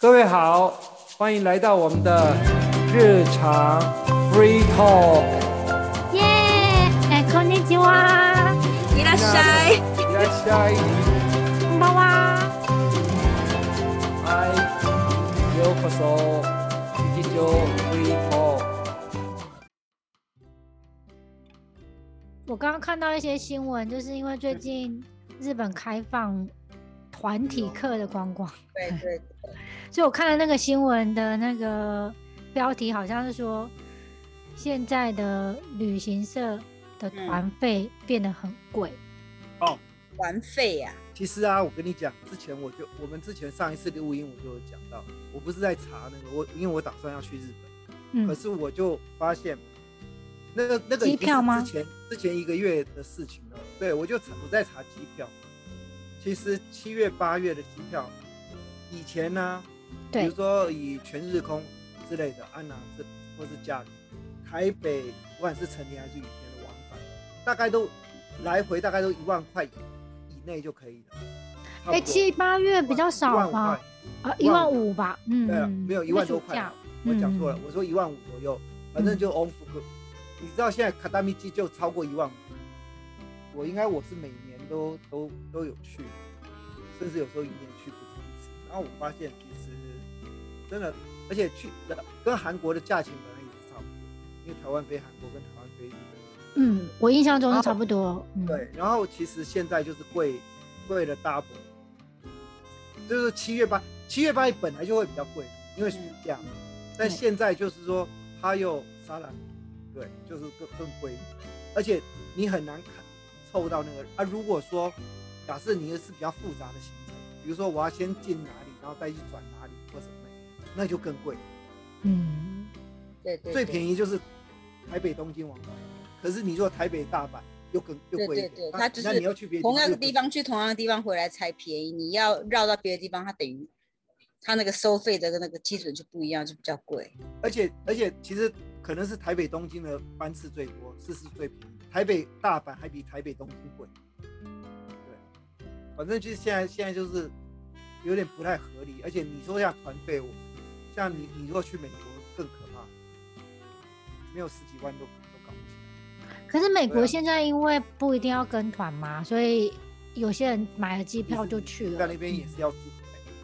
各位好，欢迎来到我们的日常 free talk。耶！哎，こんにちは。いらっしゃい。いらっしゃい。こんばんは。嗨，ようこそ日常 free talk。我刚刚看到一些新闻，就是因为最近日本开放团体课的观光，对对对， 所以我看了那个新闻的那个标题，好像是说现在的旅行社的团费变得很贵。哦，团费呀。其实啊，我跟你讲，之前我就我们之前上一次录音我就有讲到，我不是在查那个我，因为我打算要去日本，嗯可，是我就发现那个那个机票吗之前之前一个月的事情了。对，我就查我在查机票。其实七月八月的机票，以前呢，比如说以全日空之类的安娜这或是假日，台北不管是成田还是羽田的往返，大概都来回大概都一万块以以内就可以了。哎，多七八月比较少吧？啊，一万五吧。嗯，没有一万多块，我讲错了嗯，我说一万五左右，反正就 on 复刻。你知道现在卡达米基就超过一万五，我应该我是每年都都都有去，甚至有时候一年去不止一次。然后我发现真的，而且去跟韩国的价钱本来也是差不多，因为台湾飞韩国跟台湾飞日本。嗯，我印象中是差不多。嗯，对，然后其实现在就是贵贵了 double，就是七月八七月八本来就会比较贵，因为暑假嘛。但现在就是说它又杀了，对，就是更更贵，而且你很难看凑到那个啊。如果说假设你是比较复杂的行程，比如说我要先进哪里，然后再去转哪那就更贵。嗯，对对，最。便宜就是台北东京往返，可是你说台北大阪又更又对贵一点。那对对它就是那你要去别的同样的地方去同样的地方回来才便宜，你要绕到别的地方，它等于它那个收费的那个基准就不一样，就比较贵。而且而且其实可能是台北东京的班次最多，是是最便宜。台北大阪还比台北东京贵。对，反正就是现在现在就是有点不太合理。而且你说像团费，我像你你如果去美国更可怕，没有十几万都都搞不起来。可是美国现在因为不一定要跟团嘛，所以有些人买了机票就去了。在那边也是要住，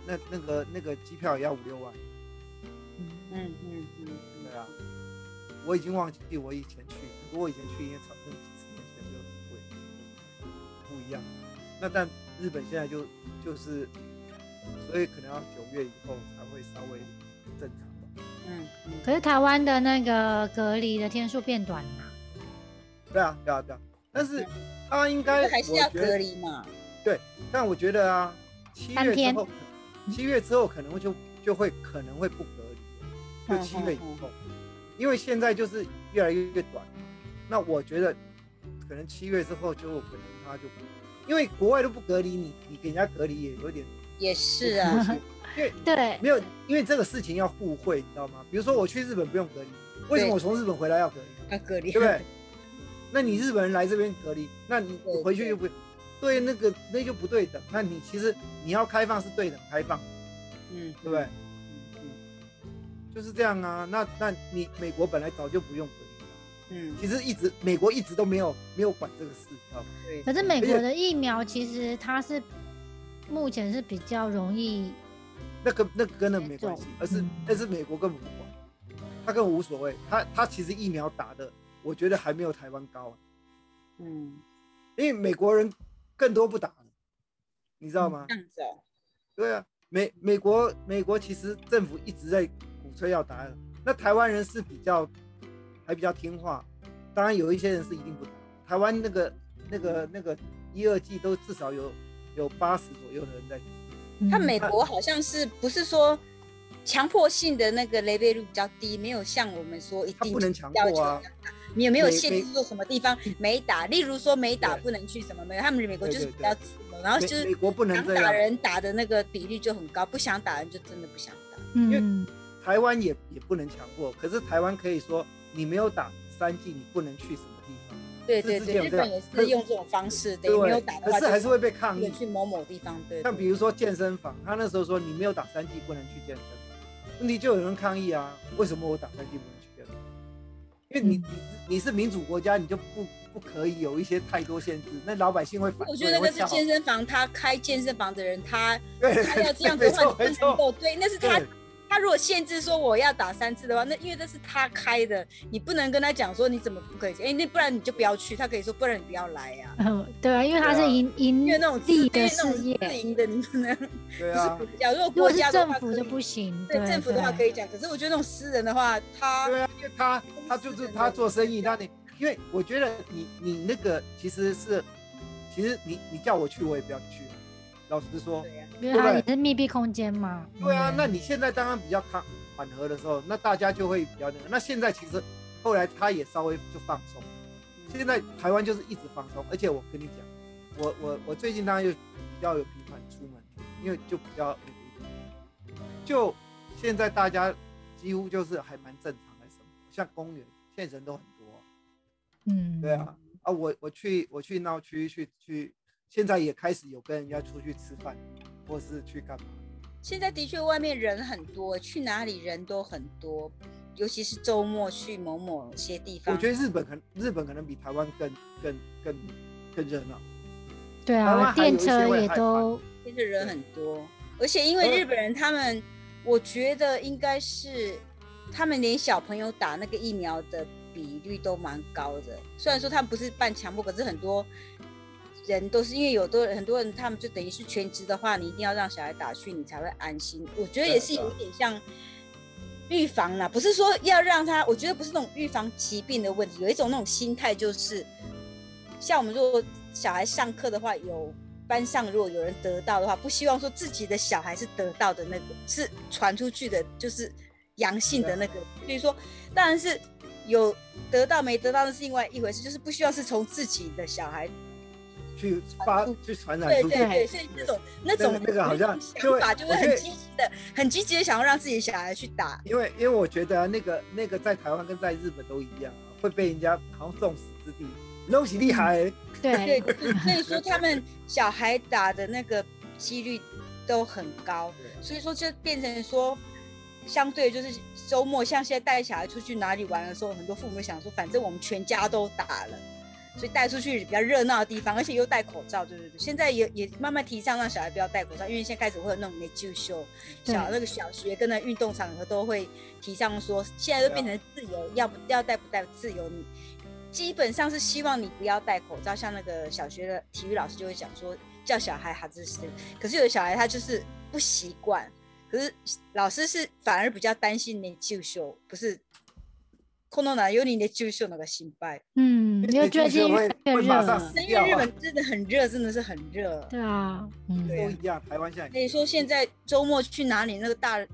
那那个那个机票也要五六万。嗯嗯嗯嗯，对啊，我已经忘记我以前去，不过我以前去应该差不多几十年前就很贵，不一样。那但日本现在就就是，所以可能要九月以后才会稍微正常的。嗯嗯，可是台湾的那个隔离的天数变短了。对啊，对啊，对啊。但是他应该还是要隔离嘛。对但我觉得啊，七月之三天后，七月之后可能会就就会可能会不隔离了，就七月以后，因为现在就是越来越短。那我觉得可能七月之后就可能他就不，因为国外都不隔离你，你给人家隔离也有点也是啊，因为 对，没有，因为这个事情要互惠，你知道吗？比如说我去日本不用隔离，为什么我从日本回来要隔离？要隔离，对不对？那你日本人来这边隔离，那你我回去就不对，那个那就不对等。那你其实你要开放是对等开放，嗯，对不对？嗯？嗯就是这样啊。那那你美国本来早就不用隔离了，嗯，其实一直美国一直都没有没有管这个事，知道吗？对。可是美国的疫苗其实它是目前是比较容易，那个那个跟那个没关系，而是嗯但是美国根本不管，他根本无所谓。他他其实疫苗打的，我觉得还没有台湾高、啊，嗯，因为美国人更多不打了，你知道吗？这样子哦。对啊，美美国美国其实政府一直在鼓吹要打，那台湾人是比较还比较听话，当然有一些人是一定不打。台湾那个那个那个一二季都至少有有八十左右的人在他美国好像是不是说强迫性的那个雷贝率比较低，没有像我们说一定他不能强迫啊你有没有限制说什么地方没打？例如说没打不能去什么没有？他们美国就是比较自由，然后就是美美国不能想打，人打的那个比例就很高，不想打人就真的不想打。嗯，台湾也也不能强迫，可是台湾可以说你没有打三季，你不能去什么。对对对，日本也是用这种方式，等于没有打的，话，可是还是会被抗议。去某某地方，对。对像比如说健身房，他那时候说你没有打三剂不能去健身房，问题就有人抗议啊，为什么我打三剂不能去健身房？因为你嗯你你是民主国家，你就不不可以有一些太多限制，那老百姓会反对。我觉得那个是健身房，他开健身房的人，他，他要这样子的话，你不能够对，那是他对他如果限制说我要打三次的话，那因为这是他开的，你不能跟他讲说你怎么不可以？哎，那不然你就不要去。他可以说不然你不要来呀、嗯，对啊，因为他是对啊盈盈因为那种自因利的为那种事业，自营的，你不能。对啊不，是假如果如果是国家的话政府就不行。对政府的话可以。讲，可是我觉得那种私人的话，他对啊，因为他他就是他做生意，他你因为我觉得你你那个其实是，其实你你叫我去我也不要去，老实说，因为它也是密闭空间嘛。对啊，嗯。那你现在当然比较康缓和的时候，那大家就会比较那个。那现在其实后来他也稍微就放松，现在台湾就是一直放松，而且我跟你讲，我我我最近当然就比较有频繁出门，因为就比较那个一点，就现在大家几乎就是还蛮正常的生活，像公园现在人都很多，嗯，对啊，啊我我去我去闹区去去，现在也开始有跟人家出去吃饭，或是去干嘛。现在的确外面人很多，去哪里人都很多，尤其是周末去某某些地方。我觉得日本可能日本可能比台湾更更更更热闹。对啊，电车也都现在人很多，而且因为日本人他们，我觉得应该是他们连小朋友打那个疫苗的比率都蛮高的。虽然说他们不是办强迫，可是很多人都是因为有的很多人他们就等于是全职的话，你一定要让小孩打去，你才会安心。我觉得也是有点像。预防啦，不是说要让他，我觉得不是那种预防疾病的问题，有一种那种心态就是，像我们如果小孩上课的话，有班上如果有人得到的话，不希望说自己的小孩是得到的那个，是传出去的，就是阳性的那个。所以说，当然是有得到没得到那是另外一回事，就是不希望是从自己的小孩，去发去传染出去。对对对，所以那种那种那个好像想法就会很积极的、很积极的想要让自己的小孩去打。因为因为我觉得、啊、那个那个在台湾跟在日本都一样啊，会被人家好像众矢之的，东西厉害、对，对，所以说他们小孩打的那个几率都很高，所以说就变成说，相对就是周末，像现在带小孩出去哪里玩的时候，很多父母想说，反正我们全家都打了，所以带出去比较热闹的地方，而且又戴口罩，对对对。现在也也慢慢提倡让小孩不要戴口罩，因为现在开始会有那种内就秀，小那个小学跟那运动场合都会提倡说，现在都变成自由，要不要戴不戴自由你。基本上是希望你不要戴口罩，像那个小学的体育老师就会讲说，叫小孩哈兹斯。可是有的小孩他就是不习惯，可是老师是反而比较担心你就秀，不是。空洞哪有你的就秀那个心败？嗯，因为最近越热会马上了死，因为日本真的很热，真的是很热。对啊，嗯，都一样，台湾现在所以说现在周末去哪里，那个大尤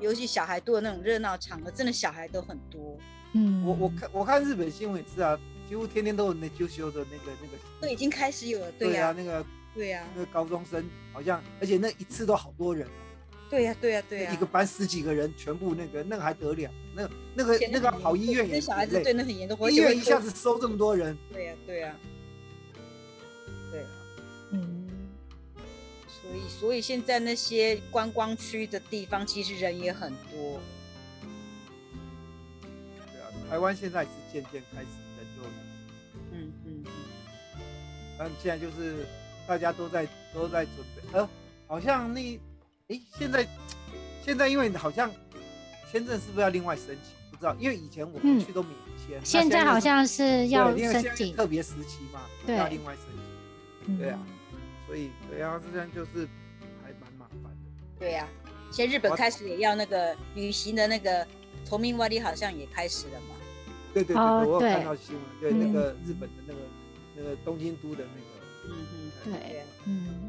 尤其小孩多的那种热闹场合，真的小孩都很多，嗯，我我看我看日本新闻也是啊，几乎天天都有那啾修的那个那个。都已经开始有了。对呀、对啊，那个对呀、那个高中生好像，而且那一次都好多人，对呀、对呀、对呀、一个班十几个人，全部那个那个还得了？那个那个那个跑医院也那小孩子对那很严重，医院一下子收这么多人，对呀、对呀、对啊。嗯，所以，所以现在那些观光区的地方，其实人也很多。对啊，台湾现在是渐渐开始人就，嗯嗯嗯，但现在就是大家都在都在准备，呃，好像那，诶，现在现在因为好像签证是不是要另外申请？不知道，因为以前我们嗯去都免签，那现在好像是要对因为现在申请，特别时期嘛，对要另外申请，嗯对啊，所以对啊，这样就是还蛮麻烦的。对呀、现在日本开始也要那个旅行的那个投名外力，好像也开始了嘛。对对对哦，我有看到新闻，对嗯那个日本的那个那个东京都的那个，嗯嗯，对啊，嗯，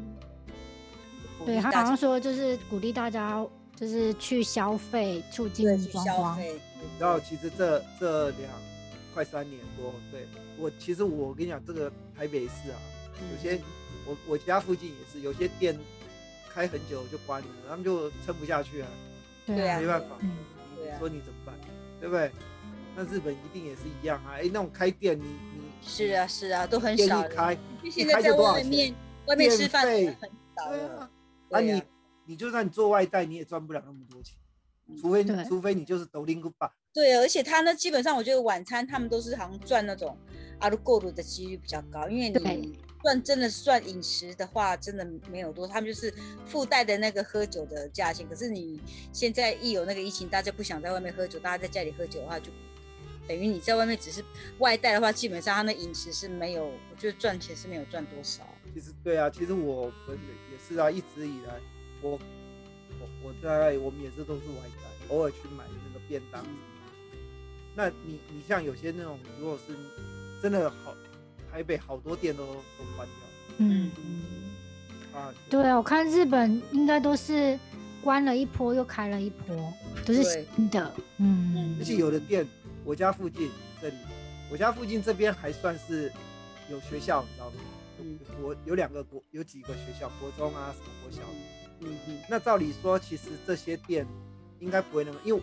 鼓励大家好像说就是鼓励大家就是去消费，促进去观光，消费，然后其实这这两快三年多，对我其实我跟你讲，这个台北市啊，有些我我家附近也是有些店开很久就关了，他们就撑不下去啊，对啊没办法，说你怎么办，对不对？那日本一定也是一样啊，哎，那种开店你你是啊是啊，都很少开，现在在外面外面吃饭很少了。啊，啊你你就算你做外带，你也赚不了那么多钱，除非对。除非你就是抖音吧，对，而且他呢，基本上我觉得晚餐他们都是好像赚那种阿鲁购入的几率比较高，因为你赚真的算饮食的话，真的没有多，他们就是附带的那个喝酒的价钱。可是你现在一有那个疫情，大家不想在外面喝酒，大家在家里喝酒的话，就等于你在外面只是外带的话，基本上他那饮食是没有，我觉得赚钱是没有赚多少。其实对啊，其实我们也是啊，一直以来我我我在我们也是都是外带，偶尔去买那个便当。那你你像有些那种，如果是真的好，台北好多店都都关掉嗯，啊。对啊，我看日本应该都是关了一波又开了一波，都是新的。嗯嗯而且有的店，我家附近这里，我家附近这边还算是有学校，你知道吗？嗯国有两个国有几个学校，国中啊什么国小。嗯嗯那照理说，其实这些店应该不会那么，因为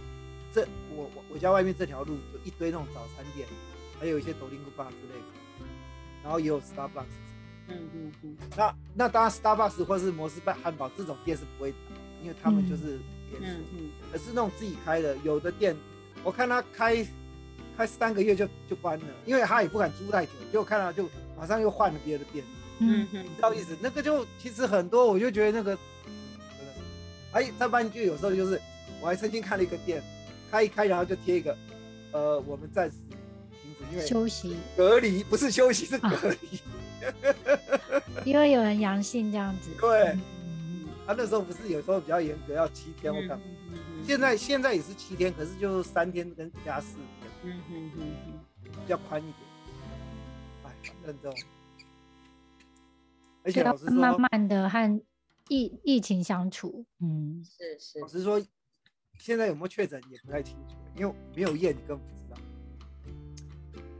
这我我我家外面这条路就一堆那种早餐店，还有一些抖音古巴之类的，然后也有 Starbucks。嗯嗯嗯那那当然，Starbucks 或是摩斯汉堡这种店是不会的，因为他们就是连锁。嗯嗯而是那种自己开的，有的店我看他开开三个月就就关了，因为他也不敢租太久，结果看到就马上又换了别的店，嗯嗯你知道意思？那个就其实很多，我就觉得那个真的是，哎，再不然就有时候就是，我还曾经看了一个店，开一开然后就贴一个，呃，我们暂时停止，因为休息，隔离不是休息是啊隔离。因为有人阳性这样子。对，嗯他那时候不是有时候比较严格，要七天我干嘛？嗯现在现在也是七天，可是就三天跟加四嗯嗯嗯比较宽一点。哎，反正这种，而且老师慢说，慢的和疫疫情相处。嗯，是是老实说，现在有没有确诊也不太清楚，因为没有验，你根本不知道。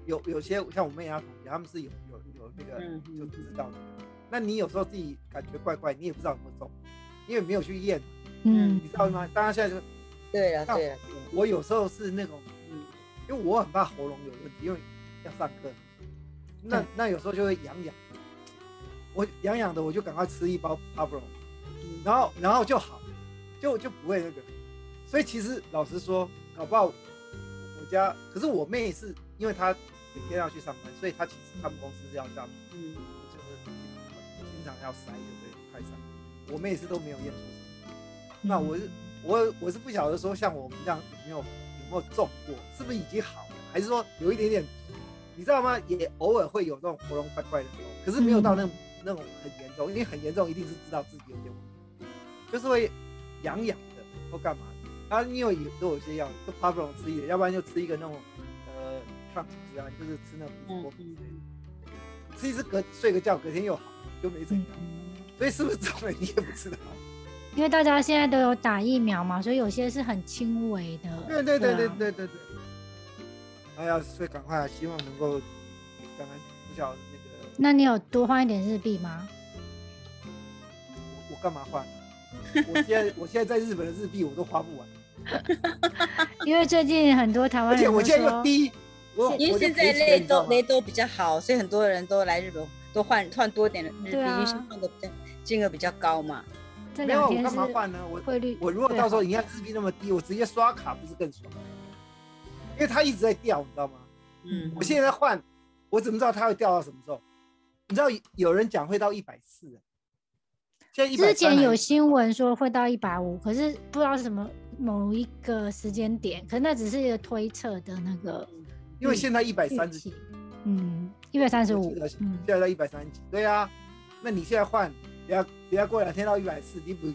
有有些像我妹她同学，他们是有有有那个嗯就知道的。那你有时候自己感觉怪怪，你也不知道有没有中，因为没有去验，嗯你知道吗？大家现在就对了像对了，我有时候是那种，嗯因为我很怕喉咙有问题，因为要上课，那那有时候就会痒痒，我痒痒的我就赶快吃一包 r o 嗯然后然后就好，就就不会那个。所以其实老实说，搞不好我家，可是我妹是因为她每天要去上班，所以她其实他们公司是要这样，嗯就是经常要筛，对不对？快筛。我妹是都没有验出什么。那我是我我是不晓得说像我们这样有没有有没有中过，是不是已经好了，还是说有一点点，你知道吗？也偶尔会有这种喉咙怪怪的时候，可是没有到那种、那种很严重，因为很严重一定是知道自己有点问题，就是会痒痒的或干嘛的。啊，因为有都有些药，就 p a b r o 吃一点，要不然就吃一个那种呃抗组织啊，就是吃那种鼻子过敏之类的，吃一次隔睡个觉，隔天又好，就没怎样。嗯所以是不是中了你也不知道。因为大家现在都有打疫苗嘛，所以有些是很轻微的。对对对对啊对对对。哎呀，所以赶快啊，希望能够，刚刚不晓那个那你有多换一点日币吗？我我干嘛换、我现在我现在在日本的日币我都花不完，因为最近很多台湾而且人我现在又，低，我因为我现在雷都雷都比较好，所以很多人都来日本都换换多点的日币，对啊因为换的金额比较高嘛。这没有我干嘛换呢？我汇率我如果到时候你看日币那么低，我直接刷卡不是更爽？因为它一直在掉，你知道吗？嗯，我现在换，我怎么知道它会掉到什么时候？你知道有人讲会到一百四，现在一百之前有新闻说会到一百五，可是不知道是什么某一个时间点，可是那只是一个推测的那个因为现在一百三十几。嗯，一百三十五现，在到一百三十几，对啊，那你现在换，等下等下过两天到一百四，你不是？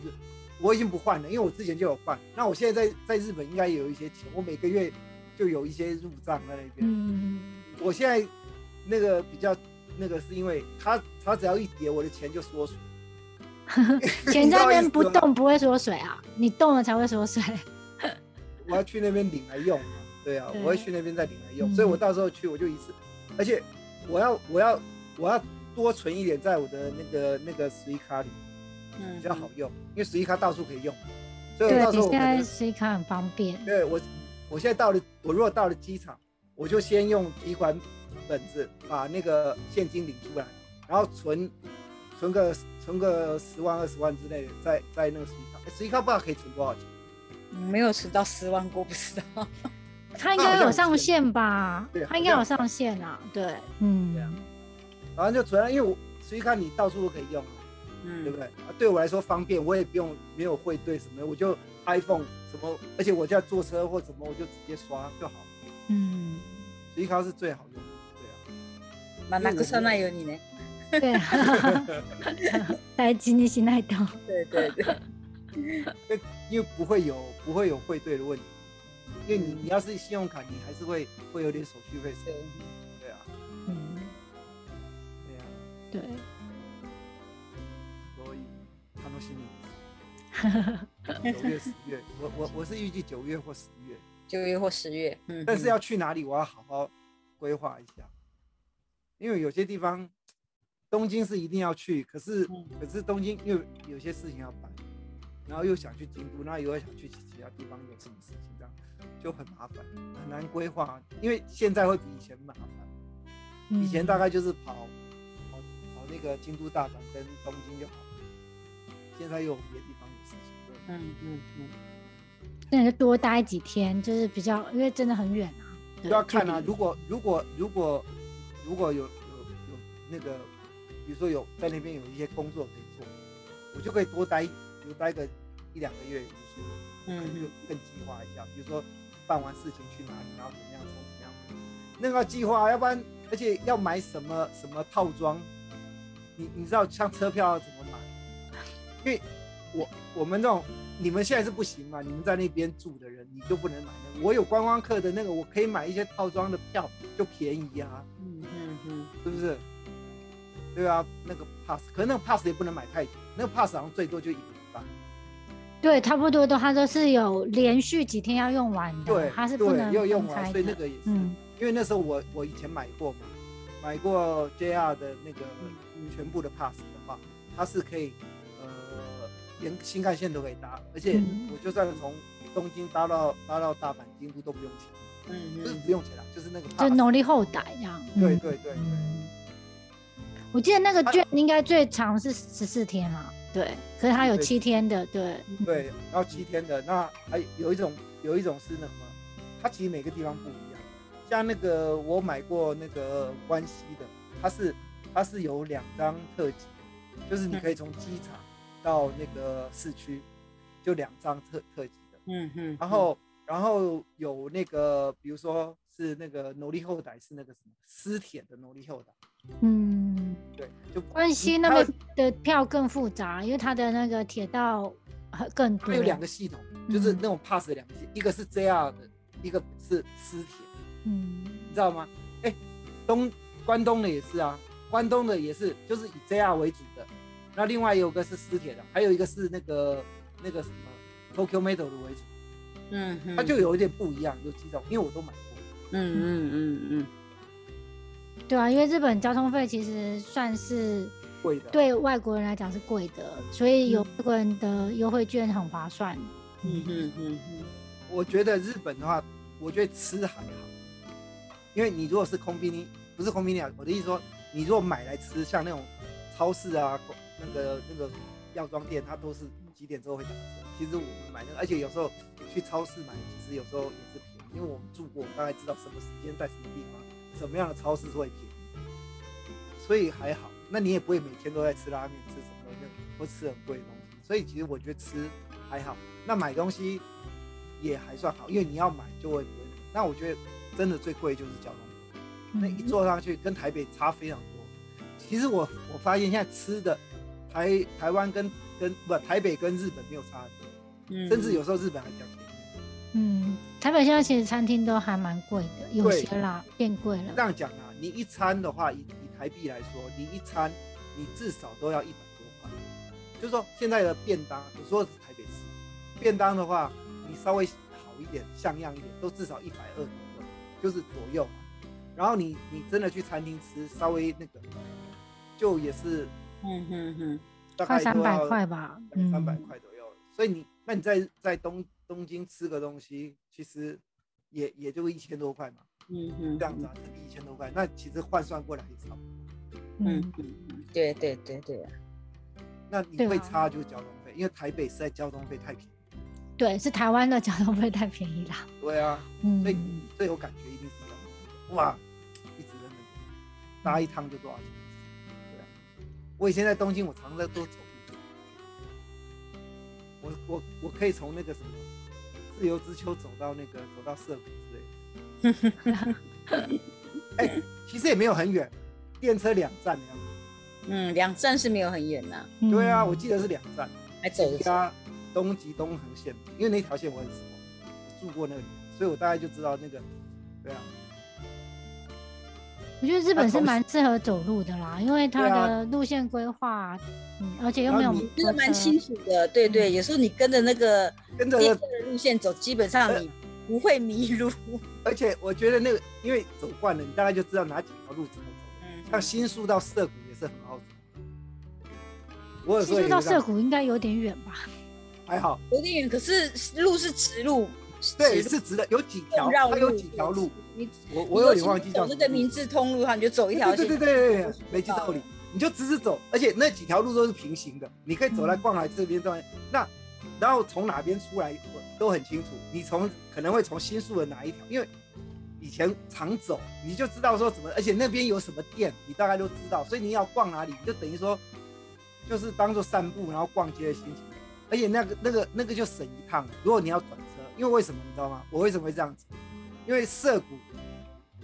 我已经不换了，因为我之前就有换。那我现在在在日本应该也有一些钱，我每个月就有一些入账在那边。嗯，我现在那个比较那个是因为它它只要一跌，我的钱就缩水。钱在那边不动不会缩水啊，你动了才会缩水。我要去那边领来用嘛。对啊，对我会去那边再领来用，嗯所以我到时候去我就一次，而且我要我要我要多存一点在我的那个那个十一卡里。嗯比较好用，因为十一卡到处可以用，所以我到时对，现在候我可能 C 卡很方便。对我我现在到了，我如果到了机场，我就先用提款本子，把那个现金领出来，然后存存个存个十万二十万之类的，在在那个十一卡，十一卡不知道可以存多少钱。没有存到十万过，不知道。他应该有上限吧对？他应该有上限啊，对，嗯，对啊反正就存了，因为我十一卡你到处都可以用啊，对不嗯，对？啊，对我来说方便，我也不用没有汇兑什么，我就 iPhone 什么，而且我就要坐车或什么，我就直接刷就好。嗯，十一卡是最好用的，对啊。马那个上那有你呢？对啊，大事にしないと。对对对，因为不会有不会有汇兑的问题，因为你你要是信用卡，你还是会会有点手续费收对。对啊，嗯，对啊，对，所以楽しみです。 九月、十月，我我我是预计九月或十月，九月或十月，嗯，但是要去哪里，我要好好规划一下，因为有些地方东京是一定要去，可是嗯。可是东京又有些事情要办，然后又想去京都，然后又想去其其他地方有什么事情，这样就很麻烦，很难规划。因为现在会比以前麻烦，以前大概就是跑跑跑那个京都、大阪跟东京就好了，现在又有别的地方嗯嗯嗯，那就多待几天，就是比较，因为真的很远啊。要看啊。如果如果如果如果有有有那个，比如说有在那边有一些工作可以做，我就可以多待多待个一两个月比如说，嗯可能就更计划一下，比如说办完事情去哪里，然后怎么样，从怎么样，那个计划，要不然而且要买什么什么套装，你你知道像车票要怎么买？因为我我们这种你们现在是不行嘛，你们在那边住的人你就不能买那个。我有观光客的那个，我可以买一些套装的票，就便宜啊，嗯嗯嗯，是不是？对啊，那个 pass，可是那个 pass 也不能买太久，那个 pass 好像最多就一个礼拜。对，差不多都，它都是有连续几天要用完的，对，它是不对能要用完。所以那个也是，嗯因为那时候我我以前买过嘛，买过 JR 的那个嗯全部的 pass 的话，它是可以呃连新干线都可以搭，而且嗯我就算从东京搭到搭到大阪、京都都不用钱，嗯不是嗯不用钱啦，就是那个就。努力后代这样。嗯对对对对，嗯我记得那个它券应该最长是十四天嘛，对，可是它有对七天的，对，对，然后七天的，那还有一种有一种是那个什么，它其实每个地方不一样。像那个我买过那个关西的，它是它是有两张特辑，就是你可以从机场到那个市区，就两张特特级的。嗯嗯，然后然后有那个比如说是那个奴隶后代是那个什么私铁的奴隶后代，嗯，对，就关西那边的票更复杂，因为它的那个铁道很更多。它有两个系统，就是嗯那种 pass 的两个系，一个是 JR 的，一个是私铁。嗯你知道吗？哎、东关东的也是啊，关东的也是，就是以 JR 为主的。那另外有个是私铁的，还有一个是那个那个什么 Tokyo Metal 的为主，嗯嗯，它就有一点不一样，有几种，因为我都买过。嗯嗯嗯嗯，对啊，因为日本交通费其实算是贵的，对外国人来讲是贵的，所以有嗯外国人的优惠券很划算。嗯嗯嗯嗯，我觉得日本的话，我觉得吃还好，因为你如果是空宾尼，不是空宾尼啊，我的意思说，你如果买来吃，像那种超市啊，那个那个药妆店，它都是几点之后会打折。其实我们买那个，而且有时候去超市买，其实有时候也是便宜，因为我们住过，我大概知道什么时间在什么地方，什么样的超市会便宜，所以还好。那你也不会每天都在吃拉面，吃什么的，或吃很贵的东西。所以其实我觉得吃还好，那买东西也还算好，因为你要买就会不会。那我觉得真的最贵就是交通，那一坐上去跟台北差非常多。其实我我发现现在吃的台台湾跟跟不台北跟日本没有差很多，嗯甚至有时候日本还比较便宜。嗯，台北现在其实餐厅都还蛮贵的，有些啦变贵了这。样讲啊，你一餐的话，以以台币来说，你一餐你至少都要一百多块。就是说现在的便当，你说的是台北市便当的话，你稍微好一点、像样一点，都至少一百二左右，就是左右嘛。然后你你真的去餐厅吃，稍微那个，就也是嗯嗯嗯，大快三百块吧，两三百嗯块左右。所以你那你在在东东京吃个东西，其实也也就一千多块嘛，嗯嗯，这样子啊，日币一千多块，那其实换算过来也差不多。嗯嗯，对对对对啊，那你会差就是交通费，因为台北实在交通费太便宜。对，是台湾的交通费太便宜啦。对啊，嗯所以你最有感觉一定是交通费。哇，一直在那边搭一趟就多少钱？我以前在东京，我常常在都走路。我我我可以从那个什么自由之丘走到那个走到涩谷之类的。哎、其实也没有很远，电车两站的样子。嗯，两站是没有很远呐，对啊，嗯我记得是两站。还走得走，加东极东横线，因为那条线我很熟，我住过那里，所以我大概就知道那个，对啊，我觉得日本是从蛮适合走路的啦，因为它的路线规划，嗯，而且又没有然后你那个蛮清楚的，对对，有时候你跟着那个跟着路线走，基本上你不会迷路。而且我觉得那个，因为走惯了，你大概就知道哪几条路怎么走。嗯像新宿到涩谷也是很好走。我有时其实到涩谷应该有点远吧？还好，有点远，可是路是直路，对，是直的，有几条，它有几条路，你我我有点忘记叫那个明治通路，哈，你就走一条线。对对对对没记道理，你就直直走，而且那几条路都是平行的，你可以走来逛来这边这边，那然后从哪边出来我都很清楚，你从可能会从新宿的哪一条，因为以前常走，你就知道说怎么，而且那边有什么店，你大概都知道，所以你要逛哪里，就等于说就是当做散步然后逛街的心情，而且那个那个那个就省一趟，如果你要转车，因为为什么你知道吗？我为什么会这样子？因为涩谷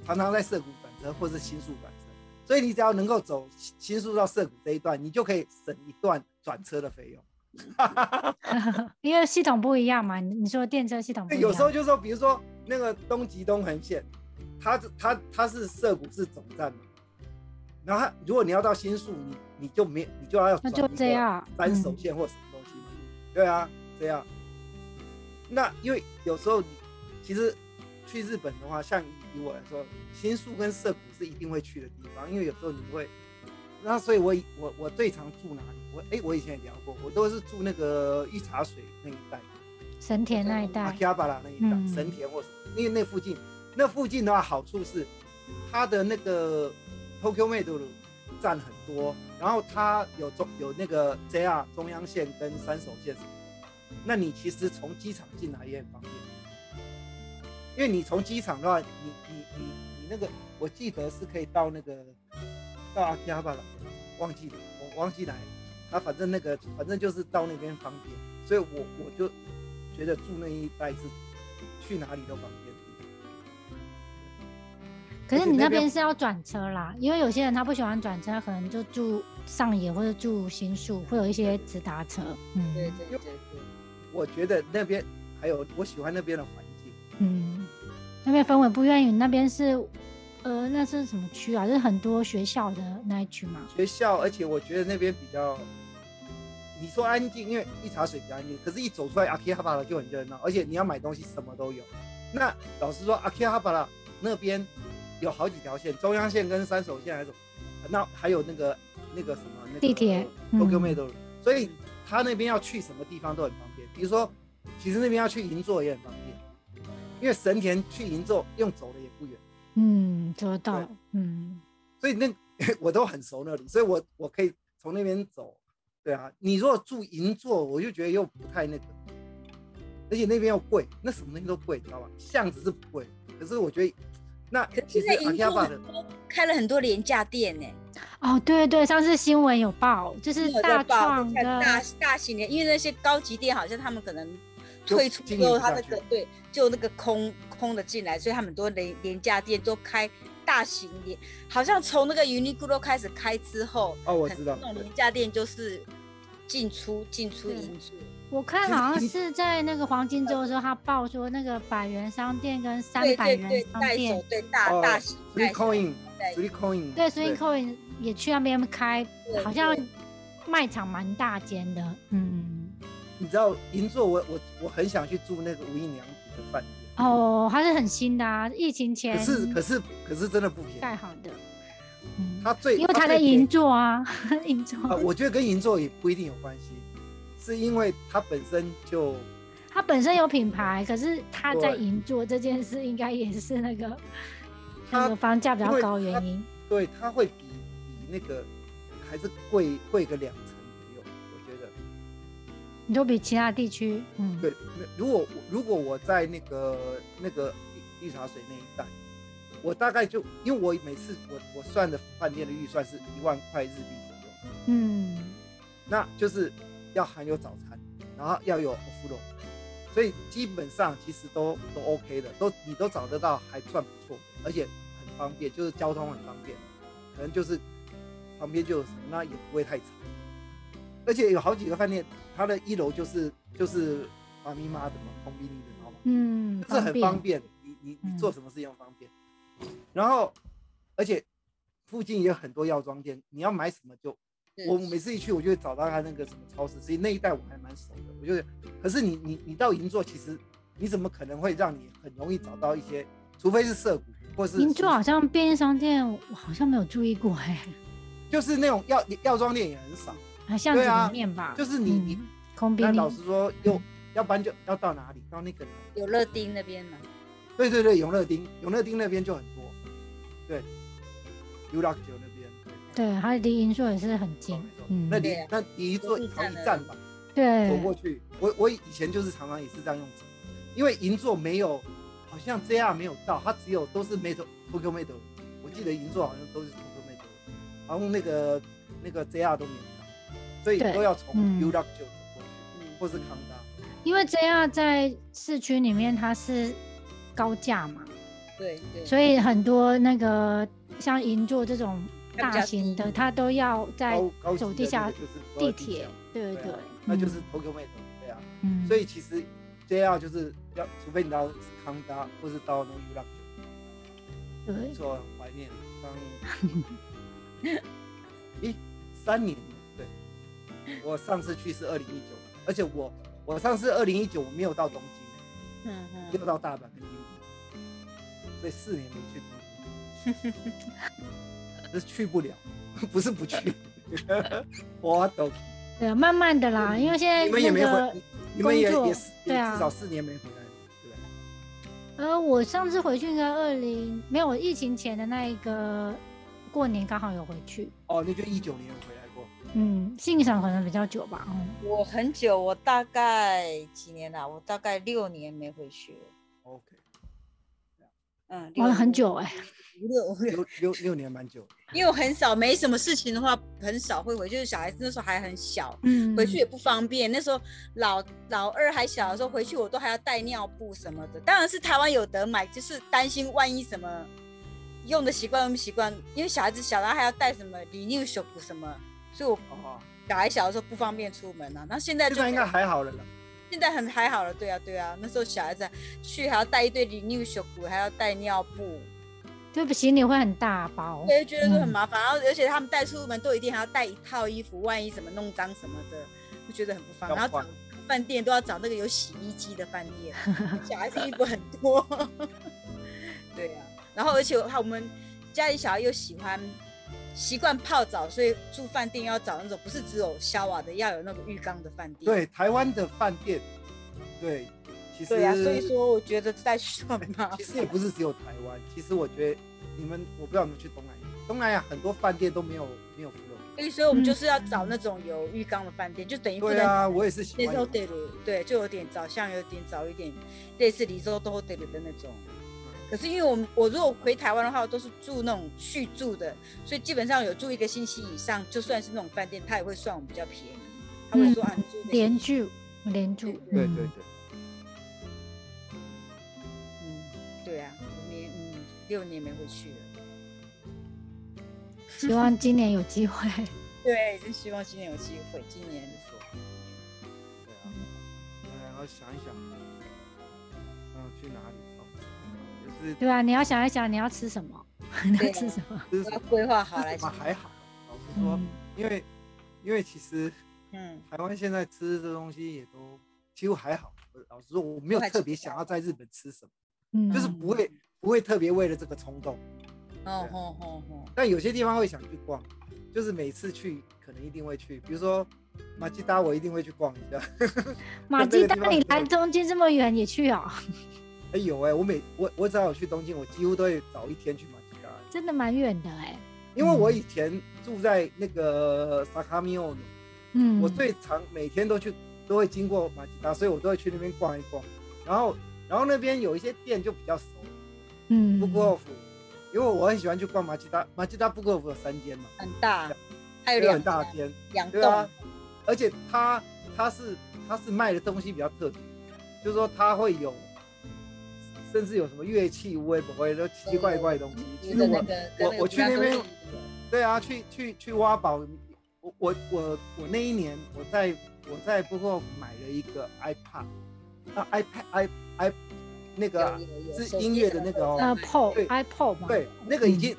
常常在涩谷转车或是新宿转车，所以你只要能够走新新宿到涩谷这一段，你就可以省一段转车的费用。因为系统不一样嘛，你你说电车系统不，一样，有时候就说，比如说那个东极东横线，它它它是涩谷是总站嘛，然后如果你要到新宿，你你就没你就要那就这样三手嗯线或什么东西嘛，对啊，这样。那因为有时候你其实去日本的话，像以以我来说，新宿跟涩谷是一定会去的地方，因为有时候你会，那所以我以我我最常住哪里？我哎、我以前也聊过，我都是住那个御茶水那一带。神田那一阿带，基亚巴拉那一带，嗯神田或什么，因为那附近，那附近的话好处是，它的那个 Tokyo m a d 站很多，然后它有中有那个 JR 中央线跟三手线什么的，那你其实从机场进来也很方便，因为你从机场的话，你你你你那个，我记得是可以到那个到阿基亚巴拉，忘记了，我忘记哪里，它反正那个反正就是到那边方便，所以我我就觉得住那一带是去哪里都方便。可是你那边边是要转车啦，因为有些人他不喜欢转车，他可能就住上野或者住新宿，会有一些直达车。嗯，对对对对，我觉得那边还有我喜欢那边的环境，嗯，那边氛围不愿意，那边是呃，那是什么区啊？是很多学校的那一区嘛。学校，而且我觉得那边比较，你说安静，因为一茶水比较安静，可是一走出来阿基哈巴拉就很热闹，而且你要买东西什么都有。那老实说，阿基哈巴拉那边有好几条线，中央线跟三手线还是什么，那还有那个那个什么那个地铁 Tokyo 嗯 m a d 所以他那边要去什么地方都很方便。比如说，其实那边要去银座也很方便，因为神田去银座用走的也不远。嗯，走得到。嗯，所以那 我都很熟那里，所以我我可以从那边走。对啊，你如果住银座，我就觉得又不太那个，而且那边又贵，那什么东西都贵，你知道吧？巷子是不贵，可是我觉得那其实银座开了很多廉价店呢，哦，对对，上次新闻有报，就是大报创看大的，大型的，因为那些高级店好像他们可能退出之后，他那个去。对，就那个空空的进来，所以他们很多廉廉价店都开大型店，好像从那个 Uniqlo 开始开之后，哦，我很知道，那种廉价店就是进出进出对银座，我看好像是在那个黄金周的时候，他报说那个百元商店跟三百对对元，商代店手，对大哦大型，Three 代手 Coin，在 Three Coin，对，所以 Coin 也去那边开，好像卖场蛮大间的，嗯，你知道银座，我我我很想去住那个无印良品的饭店，哦，还是很新的啊，疫情前可是可是可是真的不便宜，盖好的，嗯，它最因为它在银座啊，银座，啊，我觉得跟银座也不一定有关系，是因为它本身就它本身有品牌，可是它在银座这件事，应该也是那个它那个房价比较高原因。对，它会比比那个还是贵贵个两成左右，我觉得。你都比其他地区，嗯，对，如果我如果我在那个那个绿绿茶水那一带，我大概就因为我每次我我算的饭店的预算是一万块日币左右，嗯，那就是要含有早餐，然后要有 o f 所以基本上其实都都 OK 的，都你都找得到，还算不错，而且很方便，就是交通很方便，可能就是旁边就有什么，那也不会太吵，而且有好几个饭店，它的一楼就是就是妈咪妈的嘛，空宾尼的，知道吗？嗯，就是很方便，你你你嗯做什么事情都方便。然后，而且附近也有很多药妆店，你要买什么就，我每次一去我就会找到他那个什么超市，所以那一带我还蛮熟的。我觉得，可是你你你到银座，其实你怎么可能会让你很容易找到一些，除非是涩谷或是银座好像便利商店，我好像没有注意过哎、就是那种药药妆店也很少。啊，巷子对啊里面吧，就是你空便利，那老实说，又要不然就要到哪里？到那个有乐丁那边嘛，对对对，永乐町，永乐町那边就很多。对 u l a 九那边。对对，它离银座也是很近，嗯，那离那离一座一好一站吧，对，走过去。我我以前就是常常也是这样用走，因为银座没有，好像 JR 没有到，它只有都是 Metro Tokyo Metro。我记得银座好像都是好像那个那个 JR 都没有到，所以都要从嗯 u a 九走过去，嗯，或是康达。因为 JR 在市区里面它是高架嘛，对对，所以很多那个像银座这种大型的，它都要在走地下就是地铁下，对对那就是嗯 Tokyo Metro，对啊。嗯，所以其实 JR 就是要，除非你到康达或是到那个 u a 九。对没错，很怀念。刚，咦，三年了，对，我上次去是二零一九，而且我我上次二零一九我没有到东京，嗯没有到大阪跟京都，所以四年没去东京，是去不了，不是不去，我都对啊，慢慢的啦，因为现在你们也没回，你你们也也是对啊。至少四年没回来，对不对？呃，我上次回去应该二零没有疫情前的那一个过年刚好有回去，哦，那就一九年有回来过，嗯，欣赏可能比较久吧，嗯，我很久，我大概几年啦、我大概六年没回去了。OK，嗯，玩了很久哎、五六五六，六六六年蛮久。因为我很少没什么事情的话，很少会回去。就是小孩子那时候还很小，嗯，回去也不方便。那时候老老二还小的时候，回去我都还要带尿布什么的。当然是台湾有得买，就是担心万一什么用的习惯用不习惯，因为小孩子小，然后还要带什么离尿手补什么，所以我哦，小孩小的时候不方便出门啊。那现在就应该还好了啦。现在很还好了，对啊对啊。那时候小孩子去还要带一堆离尿手补，还要带尿布，对不行你会很大包，对，觉得都很嗯麻烦。然后而且他们带出门都一定还要带一套衣服，万一什么弄脏什么的，就觉得很不方便。然后找饭店都要找那个有洗衣机的饭店，小孩子衣服很多。对啊，然后而且他我们家里小孩又喜欢习惯泡澡，所以住饭店要找那种不是只有小瓦的，要有那个浴缸的饭店。对，台湾的饭店，对，其实对啊，所以说我觉得在算嘛其，实也不是只有台湾，其实我觉得你们，我不知道你们去东南亚，东南亚很多饭店都没有没有。所以所以我们嗯就是要找那种有浴缸的饭店，就等于对啊，我也是喜欢有。那时候得了，对，就有点早，像有点早一点，类似离州都得了的那种。可是因为我们我如果回台湾的话，我都是住那种续住的，所以基本上有住一个星期以上，就算是那种饭店，他也会算我们比较便宜。他会说、嗯啊，你住连住连住，嗯对对对，嗯，对啊，五年嗯六年没回去了。希望今年有机会。对，真希望今年有机会，今年。对啊，对，然后想一想，嗯，去哪里？对啊，你要想一想你要吃什么，你要吃什么。吃什么我要规划好来还好。老实说，嗯，因为因为其实嗯，台湾现在吃的东西也都几乎还好。老实说，我没有特别想要在日本吃什么，嗯就是不会不会特别为了这个冲动。哦哦哦哦，但有些地方会想去逛，就是每次去可能一定会去，比如说马吉达我一定会去逛一下。马吉达，你来东京这么远也去哦？哎有哎，我每我我只要有去东京，我几乎都会早一天去马吉达。真的蛮远的哎。因为我以前住在那个萨卡米奥嗯，我最常每天都去，都会经过马吉达，所以我都会去那边逛一逛。然后，然后那边有一些店就比较熟，嗯，布格夫，因为我很喜欢去逛马吉达，马吉达布格夫有三间嘛，很大，还有两很大间，两对啊，而且它它是它是卖的东西比较特别，就是说它会有，甚至有什么乐器、微博会都奇奇怪怪的东西。其实我我我去那边，对啊，去去去挖宝。我我我我那一年我在我在不过买了一个 iPad 啊 iPad i i 那个是音乐的那个哦，iPod 对。iPod 嘛，对那个已经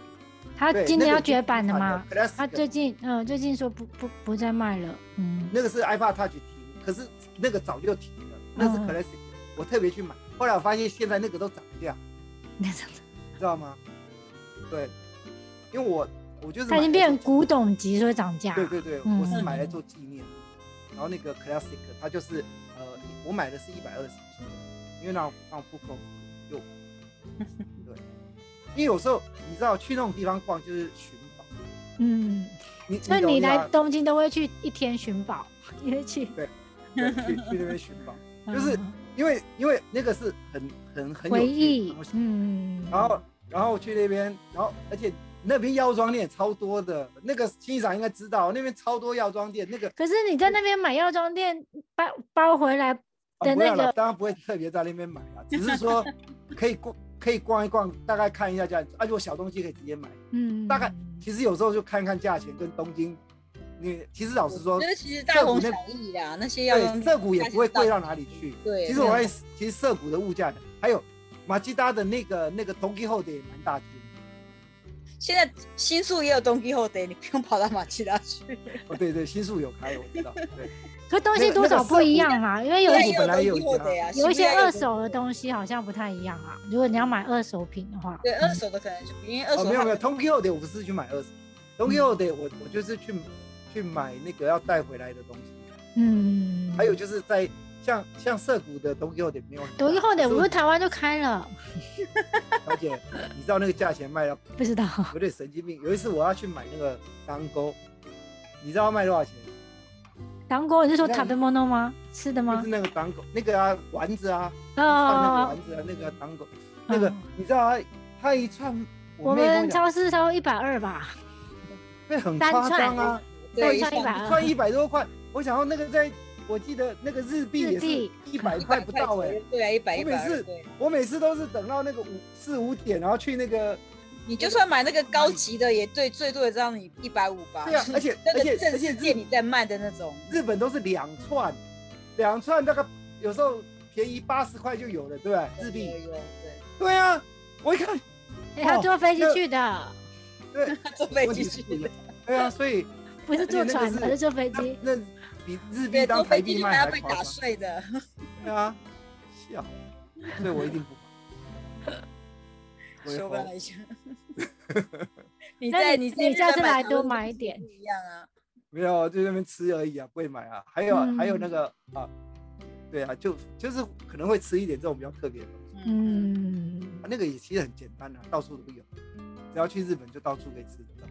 他今年要绝版的嘛，他最近嗯最近说不不不再卖了，嗯，那个是 iPad Touch 停，可是那个早就停了，那是 Classic，我特别去买，后来我发现现在那个都涨价，那涨知道吗？对，因为我。我就是它已经变成古董级，所以涨价。对对对，我是买来做纪念。然后那个 classic，它就是呃，我买的是一百二十斤，因为那那不够用。对，因为有时候你知道去那种地方逛就是寻宝。嗯。所以你来东京都会去一天寻宝，因为去对对去去那边寻宝，就是因为因为那个是很很很有回忆。嗯。然后然后去那边，然后而且。那边药妆店超多的，那个欣赏应该知道，那边超多药妆店。那个可是你在那边买药妆店包包回来的那个，当然不会特别在那边买啊，只是说 可以逛，可以逛一逛，大概看一下价，啊，如果小东西可以直接买。嗯，大概其实有时候就看看价钱，跟东京，你其实老实说，其实大同小异啦，那些要对涩谷也不会贵到哪里去。对，其实我其实涩谷的物价，还有马吉达的那个那个 Donkey 后的也蛮大。现在新宿也有东京后的，你不用跑到马吉达去。哦，对对，新宿有开，我知道。对。可东西多少不一样啊，因为有本来有有一些二手的东西好像不太一样啊。如果你要买二手品的话，对，二手的可能就因为二手。没有没有，东京后的我不是去买二手，东京后的我我就是去去买那个要带回来的东西。嗯。还有就是在。像像涩谷的东京后点没有，东京后点不是台湾就开了。小姐，你知道那个价钱卖到？不知道，有点神经病。有一次我要去买那个当钩，你知道卖多少钱？当沟，你是说塔贝莫诺吗？吃的吗？就是那个当沟，那个啊丸子啊，放那个丸子啊，那个当沟，那个你知道它它一串，我们超市超一百二吧？对，很夸张啊，对，一串串一百多块，我想要那个在。我记得那个日币也是一百块不到哎，对啊，一百我每次我每次都是等到那个五四五点，然后去那个。你就算买那个高级的，也对，最多也只要你一百五吧。对啊，而且而且正式店里在卖的那种，日本都是两串，两串大概有时候便宜八十块就有了，对不对？日币。有对。对啊，我一看，他坐飞机去的。对，坐飞机去的。对啊，所以不是坐船，而是坐飞机。那。比日币当台币卖还打碎的。对啊，笑，所以我一定不买。说吧一下。你在你你下次来多买一点。一样啊。没有，就那边吃而已啊，不会买啊。还有还有那个啊，对啊，就就是可能会吃一点这种比较特别的东西。嗯。那个也其实很简单啊，到处都有，只要去日本就到处可以吃得到。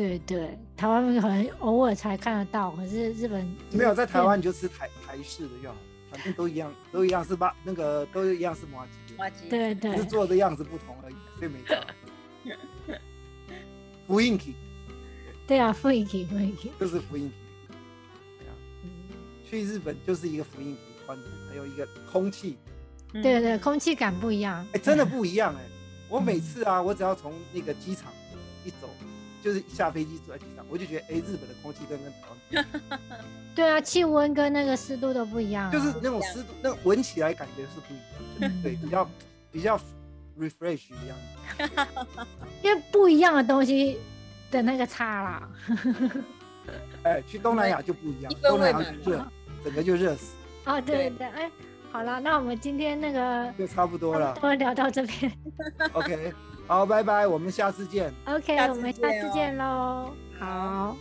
对对，台湾可能偶尔才看得到，可是日本没有在台湾你就吃台台式的就好，反正都一样，都一样是吧？那个都一样是麻吉，麻吉对对，是做的样子不同而已，所以没差。复印体，对啊，复印体，复印体就是复印体。去日本就是一个复印体，换还有一个空气，对对，空气感不一样，哎，真的 不一样哎！我每次啊，我只要从那个机场一走。就是下飞机坐在机上，我就觉得，哎，日本的空气跟跟台湾，对啊，气温跟那个湿度都不一样，就是那种湿度，那闻起来感觉是不一样，对，比较比较 refresh 一样，因为不一样的东西的那个差啦。哎，去东南亚就不一样，东南亚热，整个就热死。哦，对对，哎，好了，那我们今天那个就差不多了，我们聊到这边，OK。好，拜拜，我们下次见。OK，我们下次见喽。好。